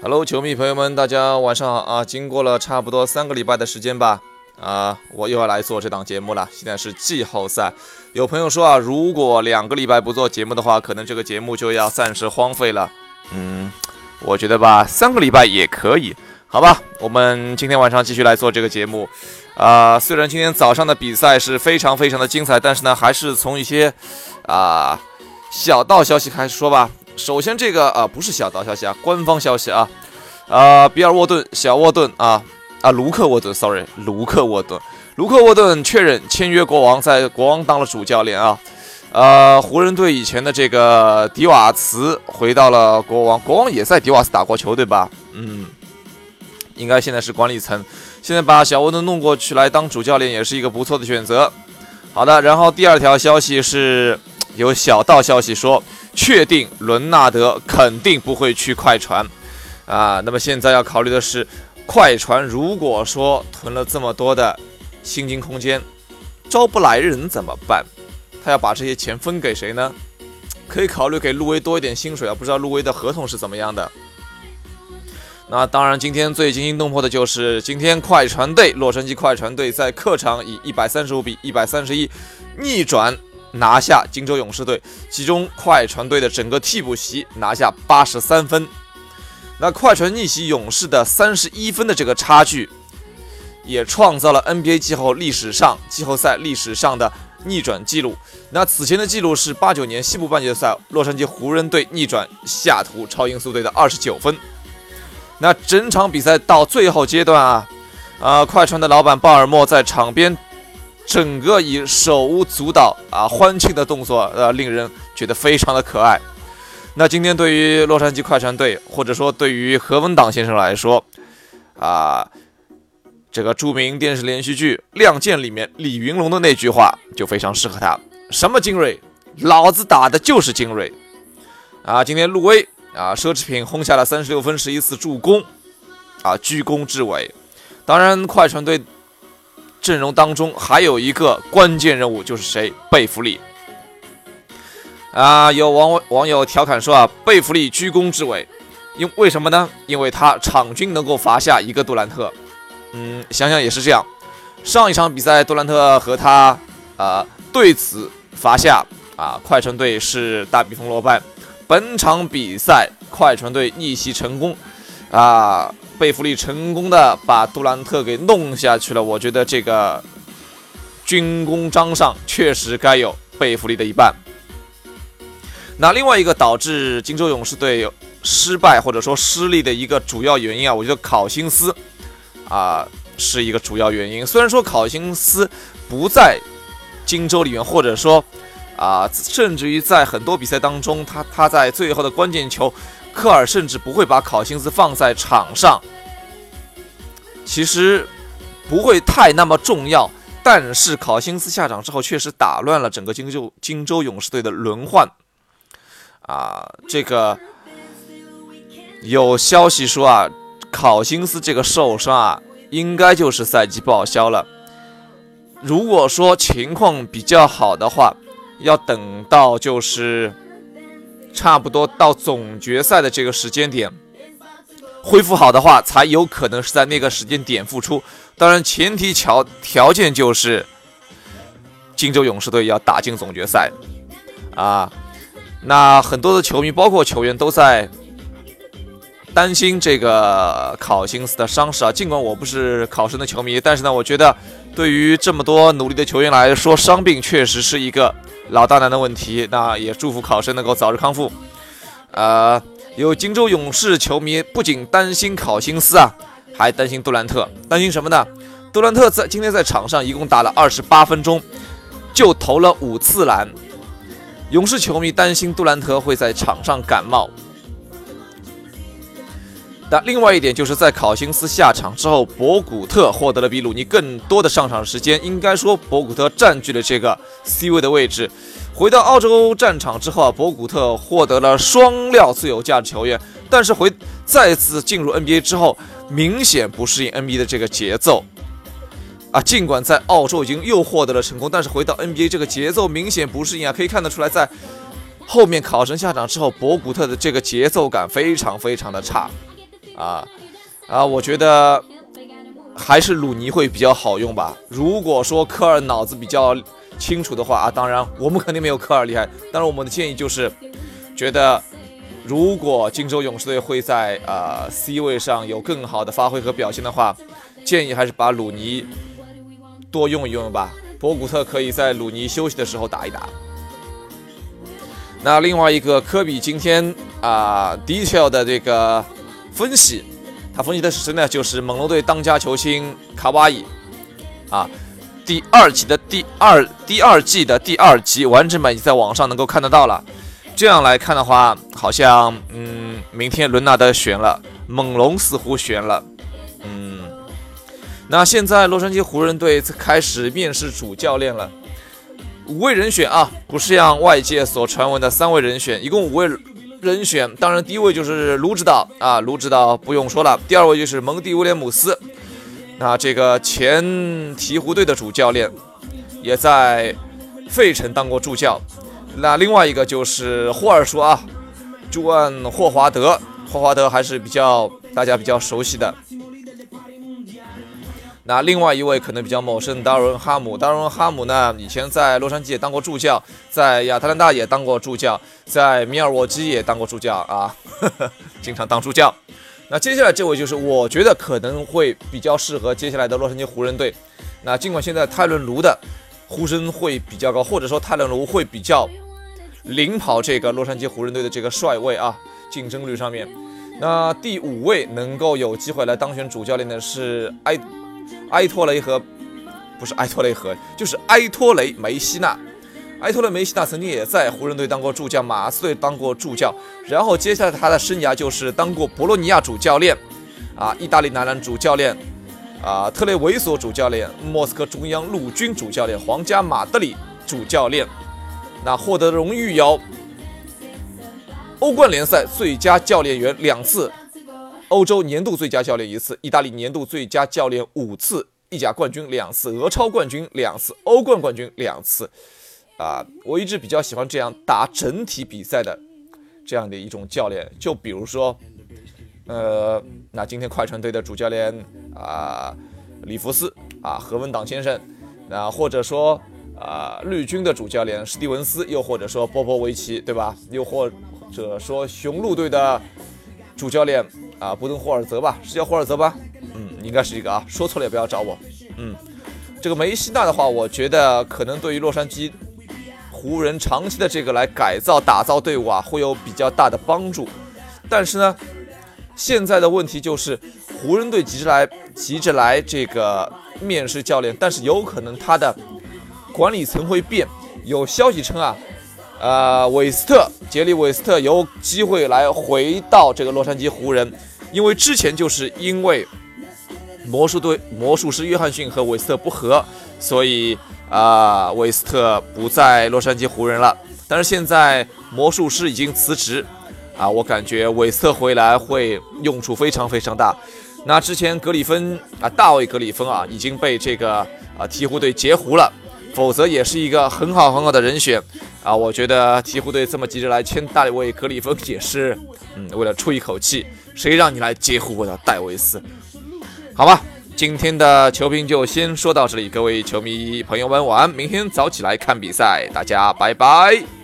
Hello，球迷朋友们，大家晚上好啊！经过了差不多三个礼拜的时间吧，啊，我又要来做这档节目了。现在是季后赛，有朋友说啊，如果两个礼拜不做节目的话，可能这个节目就要暂时荒废了。嗯，我觉得吧，三个礼拜也可以，好吧？我们今天晚上继续来做这个节目。啊，虽然今天早上的比赛是非常非常的精彩，但是呢，还是从一些啊小道消息开始说吧。首先，这个啊不是小道消息啊，官方消息啊，啊，比尔沃顿、小沃顿啊啊，卢克沃顿，sorry，卢克沃顿，卢克沃顿确认签约国王，在国王当了主教练啊，呃，湖人队以前的这个迪瓦茨回到了国王，国王也在迪瓦茨打过球，对吧？嗯，应该现在是管理层，现在把小沃顿弄过去来当主教练也是一个不错的选择。好的，然后第二条消息是有小道消息说。确定伦纳德肯定不会去快船，啊，那么现在要考虑的是，快船如果说囤了这么多的薪金空间，招不来人怎么办？他要把这些钱分给谁呢？可以考虑给路威多一点薪水啊，不知道路威的合同是怎么样的。那当然，今天最惊心动魄的就是今天快船队，洛杉矶快船队在客场以一百三十五比一百三十一逆转。拿下金州勇士队，其中快船队的整个替补席拿下八十三分。那快船逆袭勇士的三十一分的这个差距，也创造了 NBA 季后历史上季后赛历史上的逆转记录。那此前的记录是八九年西部半决赛洛杉矶湖人队逆转下图超音速队的二十九分。那整场比赛到最后阶段啊，啊，快船的老板鲍尔默在场边。整个以手舞足蹈啊欢庆的动作，呃，令人觉得非常的可爱。那今天对于洛杉矶快船队，或者说对于何文党先生来说，啊，这个著名电视连续剧《亮剑》里面李云龙的那句话就非常适合他：什么精锐，老子打的就是精锐。啊，今天陆威啊，奢侈品轰下了三十六分，十一次助攻，啊，居功至伟。当然，快船队。阵容当中还有一个关键人物，就是谁？贝弗利啊！有网网友调侃说啊，贝弗利居功至伟，因为什么呢？因为他场均能够罚下一个杜兰特。嗯，想想也是这样。上一场比赛，杜兰特和他啊对此罚下啊，快船队是大比分落败。本场比赛，快船队逆袭成功啊。贝弗利成功的把杜兰特给弄下去了，我觉得这个军功章上确实该有贝弗利的一半。那另外一个导致金州勇士队失败或者说失利的一个主要原因啊，我觉得考辛斯啊是一个主要原因。虽然说考辛斯不在金州里面，或者说啊，甚至于在很多比赛当中，他他在最后的关键球。科尔甚至不会把考辛斯放在场上，其实不会太那么重要。但是考辛斯下场之后，确实打乱了整个金州金州勇士队的轮换。啊，这个有消息说啊，考辛斯这个受伤啊，应该就是赛季报销了。如果说情况比较好的话，要等到就是。差不多到总决赛的这个时间点恢复好的话，才有可能是在那个时间点复出。当然，前提条条件就是金州勇士队要打进总决赛啊。那很多的球迷，包括球员，都在担心这个考辛斯的伤势啊。尽管我不是考生的球迷，但是呢，我觉得对于这么多努力的球员来说，伤病确实是一个。老大难的问题，那也祝福考生能够早日康复。呃，有荆州勇士球迷不仅担心考辛斯啊，还担心杜兰特。担心什么呢？杜兰特在今天在场上一共打了二十八分钟，就投了五次篮。勇士球迷担心杜兰特会在场上感冒。那另外一点就是在考辛斯下场之后，博古特获得了比鲁尼更多的上场时间。应该说，博古特占据了这个 C 位的位置。回到澳洲战场之后啊，博古特获得了双料最有价值球员。但是回再次进入 NBA 之后，明显不适应 NBA 的这个节奏啊。尽管在澳洲已经又获得了成功，但是回到 NBA 这个节奏明显不适应啊。可以看得出来，在后面考生下场之后，博古特的这个节奏感非常非常的差。啊啊，我觉得还是鲁尼会比较好用吧。如果说科尔脑子比较清楚的话啊，当然我们肯定没有科尔厉害。当然我们的建议就是，觉得如果金州勇士队会在呃 C 位上有更好的发挥和表现的话，建议还是把鲁尼多用一用吧。博古特可以在鲁尼休息的时候打一打。那另外一个科比今天啊，detail 的这个分析，他分析的是谁呢？就是猛龙队当家球星卡哇伊啊。第二集的第二第二季的第二集完整版已经在网上能够看得到了。这样来看的话，好像嗯，明天伦纳德悬了，猛龙似乎悬了，嗯。那现在洛杉矶湖人队开始面试主教练了。五位人选啊，不是像外界所传闻的三位人选，一共五位人选。当然，第一位就是卢指导啊，卢指导不用说了。第二位就是蒙蒂威廉姆斯，那这个前鹈鹕队的主教练，也在费城当过助教。那另外一个就是霍尔说啊，朱安霍华德，霍华德还是比较大家比较熟悉的。那另外一位可能比较陌生，达伦哈姆。达伦哈姆呢，以前在洛杉矶也当过助教，在亚特兰大也当过助教，在米尔沃基也当过助教啊，经常当助教。那接下来这位就是我觉得可能会比较适合接下来的洛杉矶湖人队。那尽管现在泰伦卢的呼声会比较高，或者说泰伦卢会比较领跑这个洛杉矶湖人队的这个帅位啊，竞争率上面。那第五位能够有机会来当选主教练的是埃。埃托雷和不是埃托雷和，就是埃托雷梅西纳。埃托雷梅西纳曾经也在湖人队当过助教，马刺队当过助教，然后接下来他的生涯就是当过博洛尼亚主教练，啊，意大利男篮主教练，啊，特雷维索主教练，莫斯科中央陆军主教练，皇家马德里主教练。那获得荣誉有欧冠联赛最佳教练员两次。欧洲年度最佳教练一次，意大利年度最佳教练五次，意甲冠军两次，俄超冠军两次，欧冠冠军两次。啊，我一直比较喜欢这样打整体比赛的这样的一种教练。就比如说，呃，那今天快船队的主教练啊，里弗斯啊，何文党先生，那或者说啊，绿军的主教练史蒂文斯，又或者说波波维奇，对吧？又或者说雄鹿队的主教练。啊，布登霍尔泽吧，是叫霍尔泽吧？嗯，应该是一个啊，说错了也不要找我。嗯，这个梅西纳的话，我觉得可能对于洛杉矶湖人长期的这个来改造、打造队伍啊，会有比较大的帮助。但是呢，现在的问题就是湖人队急着来，急着来这个面试教练，但是有可能他的管理层会变。有消息称啊。呃，韦斯特，杰里·韦斯特有机会来回到这个洛杉矶湖人，因为之前就是因为魔术队魔术师约翰逊和韦斯特不和，所以啊，韦斯特不在洛杉矶湖人了。但是现在魔术师已经辞职，啊，我感觉韦斯特回来会用处非常非常大。那之前格里芬啊，大卫·格里芬啊，已经被这个啊鹈鹕队截胡了，否则也是一个很好很好的人选。啊，我觉得鹈鹕队这么急着来签大卫·格里芬也是，嗯，为了出一口气。谁让你来截胡我的戴维斯？好吧，今天的球评就先说到这里，各位球迷朋友们晚安，明天早起来看比赛，大家拜拜。